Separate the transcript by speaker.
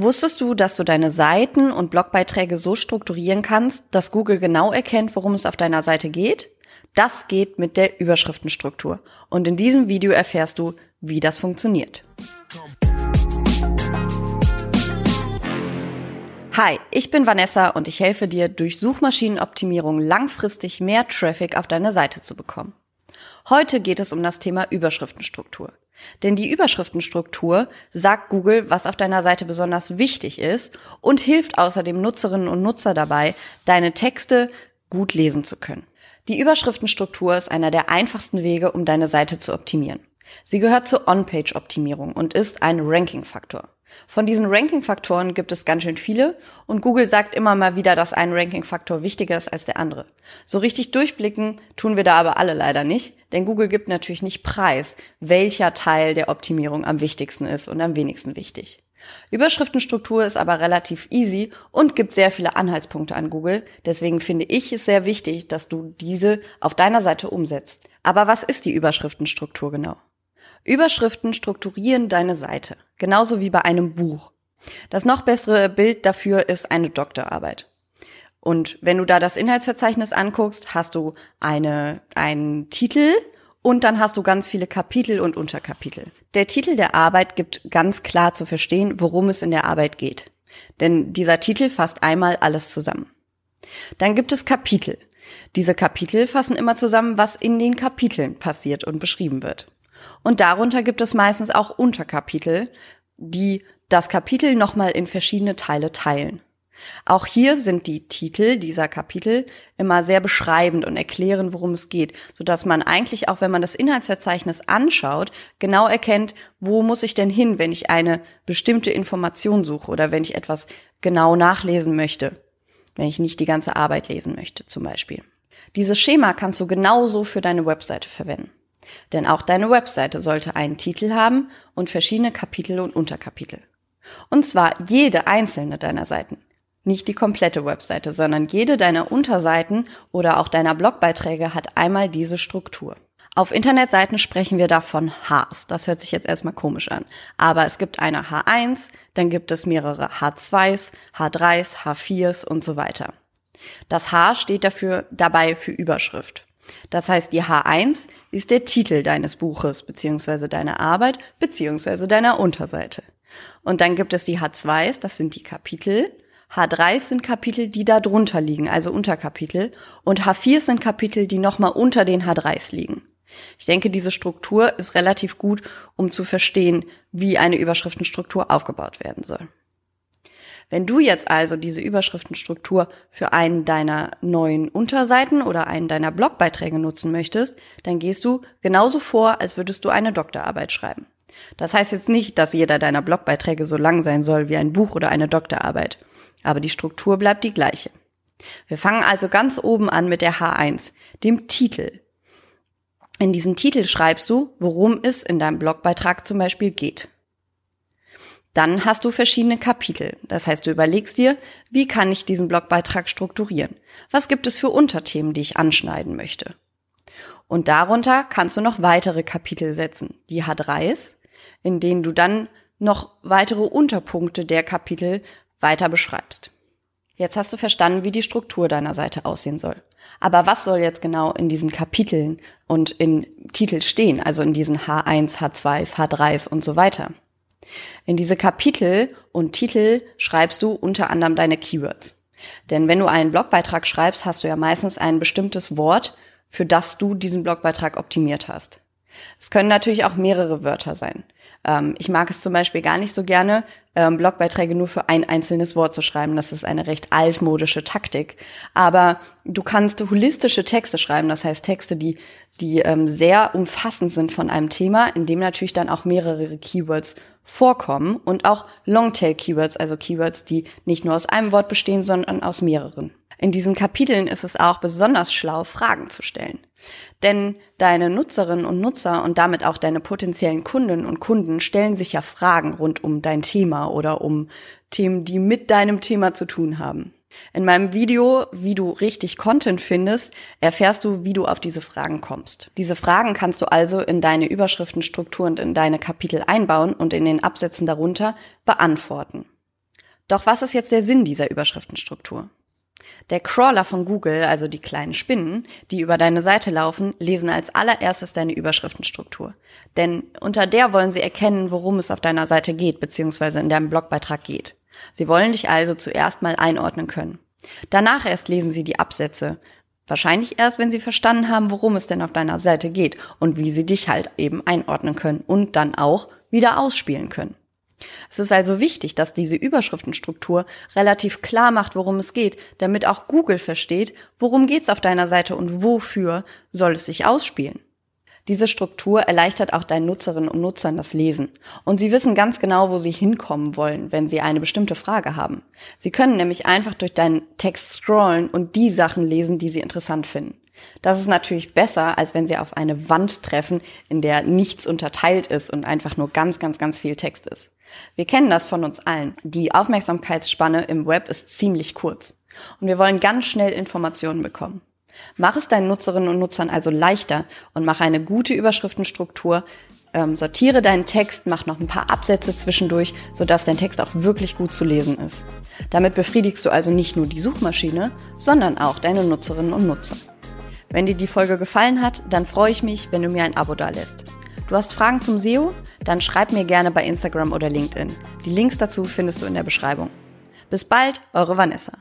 Speaker 1: Wusstest du, dass du deine Seiten und Blogbeiträge so strukturieren kannst, dass Google genau erkennt, worum es auf deiner Seite geht? Das geht mit der Überschriftenstruktur. Und in diesem Video erfährst du, wie das funktioniert. Hi, ich bin Vanessa und ich helfe dir, durch Suchmaschinenoptimierung langfristig mehr Traffic auf deine Seite zu bekommen. Heute geht es um das Thema Überschriftenstruktur. Denn die Überschriftenstruktur sagt Google, was auf deiner Seite besonders wichtig ist und hilft außerdem Nutzerinnen und Nutzer dabei, deine Texte gut lesen zu können. Die Überschriftenstruktur ist einer der einfachsten Wege, um deine Seite zu optimieren. Sie gehört zur On-Page-Optimierung und ist ein Ranking-Faktor. Von diesen Ranking-Faktoren gibt es ganz schön viele und Google sagt immer mal wieder, dass ein Ranking-Faktor wichtiger ist als der andere. So richtig durchblicken tun wir da aber alle leider nicht, denn Google gibt natürlich nicht preis, welcher Teil der Optimierung am wichtigsten ist und am wenigsten wichtig. Überschriftenstruktur ist aber relativ easy und gibt sehr viele Anhaltspunkte an Google. Deswegen finde ich es sehr wichtig, dass du diese auf deiner Seite umsetzt. Aber was ist die Überschriftenstruktur genau? Überschriften strukturieren deine Seite, genauso wie bei einem Buch. Das noch bessere Bild dafür ist eine Doktorarbeit. Und wenn du da das Inhaltsverzeichnis anguckst, hast du eine, einen Titel und dann hast du ganz viele Kapitel und Unterkapitel. Der Titel der Arbeit gibt ganz klar zu verstehen, worum es in der Arbeit geht. Denn dieser Titel fasst einmal alles zusammen. Dann gibt es Kapitel. Diese Kapitel fassen immer zusammen, was in den Kapiteln passiert und beschrieben wird. Und darunter gibt es meistens auch Unterkapitel, die das Kapitel nochmal in verschiedene Teile teilen. Auch hier sind die Titel dieser Kapitel immer sehr beschreibend und erklären, worum es geht, so dass man eigentlich auch, wenn man das Inhaltsverzeichnis anschaut, genau erkennt, wo muss ich denn hin, wenn ich eine bestimmte Information suche oder wenn ich etwas genau nachlesen möchte, wenn ich nicht die ganze Arbeit lesen möchte, zum Beispiel. Dieses Schema kannst du genauso für deine Webseite verwenden. Denn auch deine Webseite sollte einen Titel haben und verschiedene Kapitel und Unterkapitel. Und zwar jede einzelne deiner Seiten. Nicht die komplette Webseite, sondern jede deiner Unterseiten oder auch deiner Blogbeiträge hat einmal diese Struktur. Auf Internetseiten sprechen wir davon Hs. Das hört sich jetzt erstmal komisch an. Aber es gibt eine H1, dann gibt es mehrere H2s, H3s, H4s und so weiter. Das H steht dafür dabei für Überschrift. Das heißt, die H1 ist der Titel deines Buches beziehungsweise deiner Arbeit beziehungsweise deiner Unterseite. Und dann gibt es die H2s, das sind die Kapitel. H3 sind Kapitel, die da drunter liegen, also Unterkapitel. Und H4 sind Kapitel, die nochmal unter den H3s liegen. Ich denke, diese Struktur ist relativ gut, um zu verstehen, wie eine Überschriftenstruktur aufgebaut werden soll. Wenn du jetzt also diese Überschriftenstruktur für einen deiner neuen Unterseiten oder einen deiner Blogbeiträge nutzen möchtest, dann gehst du genauso vor, als würdest du eine Doktorarbeit schreiben. Das heißt jetzt nicht, dass jeder deiner Blogbeiträge so lang sein soll wie ein Buch oder eine Doktorarbeit, aber die Struktur bleibt die gleiche. Wir fangen also ganz oben an mit der H1, dem Titel. In diesen Titel schreibst du, worum es in deinem Blogbeitrag zum Beispiel geht. Dann hast du verschiedene Kapitel. Das heißt, du überlegst dir, wie kann ich diesen Blogbeitrag strukturieren? Was gibt es für Unterthemen, die ich anschneiden möchte? Und darunter kannst du noch weitere Kapitel setzen, die H3s, in denen du dann noch weitere Unterpunkte der Kapitel weiter beschreibst. Jetzt hast du verstanden, wie die Struktur deiner Seite aussehen soll. Aber was soll jetzt genau in diesen Kapiteln und in Titel stehen, also in diesen H1, H2s, H3s und so weiter? In diese Kapitel und Titel schreibst du unter anderem deine Keywords. Denn wenn du einen Blogbeitrag schreibst, hast du ja meistens ein bestimmtes Wort, für das du diesen Blogbeitrag optimiert hast. Es können natürlich auch mehrere Wörter sein. Ähm, ich mag es zum Beispiel gar nicht so gerne, ähm, Blogbeiträge nur für ein einzelnes Wort zu schreiben. Das ist eine recht altmodische Taktik. Aber du kannst holistische Texte schreiben, das heißt Texte, die, die ähm, sehr umfassend sind von einem Thema, in dem natürlich dann auch mehrere Keywords vorkommen und auch Longtail-Keywords, also Keywords, die nicht nur aus einem Wort bestehen, sondern aus mehreren. In diesen Kapiteln ist es auch besonders schlau, Fragen zu stellen. Denn deine Nutzerinnen und Nutzer und damit auch deine potenziellen Kundinnen und Kunden stellen sich ja Fragen rund um dein Thema oder um Themen, die mit deinem Thema zu tun haben. In meinem Video, wie du richtig Content findest, erfährst du, wie du auf diese Fragen kommst. Diese Fragen kannst du also in deine Überschriftenstruktur und in deine Kapitel einbauen und in den Absätzen darunter beantworten. Doch was ist jetzt der Sinn dieser Überschriftenstruktur? Der Crawler von Google, also die kleinen Spinnen, die über deine Seite laufen, lesen als allererstes deine Überschriftenstruktur. Denn unter der wollen sie erkennen, worum es auf deiner Seite geht, beziehungsweise in deinem Blogbeitrag geht. Sie wollen dich also zuerst mal einordnen können. Danach erst lesen sie die Absätze. Wahrscheinlich erst, wenn sie verstanden haben, worum es denn auf deiner Seite geht und wie sie dich halt eben einordnen können und dann auch wieder ausspielen können. Es ist also wichtig, dass diese Überschriftenstruktur relativ klar macht, worum es geht, damit auch Google versteht, worum geht's auf deiner Seite und wofür soll es sich ausspielen. Diese Struktur erleichtert auch deinen Nutzerinnen und Nutzern das Lesen. Und sie wissen ganz genau, wo sie hinkommen wollen, wenn sie eine bestimmte Frage haben. Sie können nämlich einfach durch deinen Text scrollen und die Sachen lesen, die sie interessant finden. Das ist natürlich besser, als wenn sie auf eine Wand treffen, in der nichts unterteilt ist und einfach nur ganz, ganz, ganz viel Text ist. Wir kennen das von uns allen. Die Aufmerksamkeitsspanne im Web ist ziemlich kurz. Und wir wollen ganz schnell Informationen bekommen. Mach es deinen Nutzerinnen und Nutzern also leichter und mach eine gute Überschriftenstruktur, ähm, sortiere deinen Text, mach noch ein paar Absätze zwischendurch, sodass dein Text auch wirklich gut zu lesen ist. Damit befriedigst du also nicht nur die Suchmaschine, sondern auch deine Nutzerinnen und Nutzer. Wenn dir die Folge gefallen hat, dann freue ich mich, wenn du mir ein Abo dalässt. Du hast Fragen zum SEO? Dann schreib mir gerne bei Instagram oder LinkedIn. Die Links dazu findest du in der Beschreibung. Bis bald, eure Vanessa.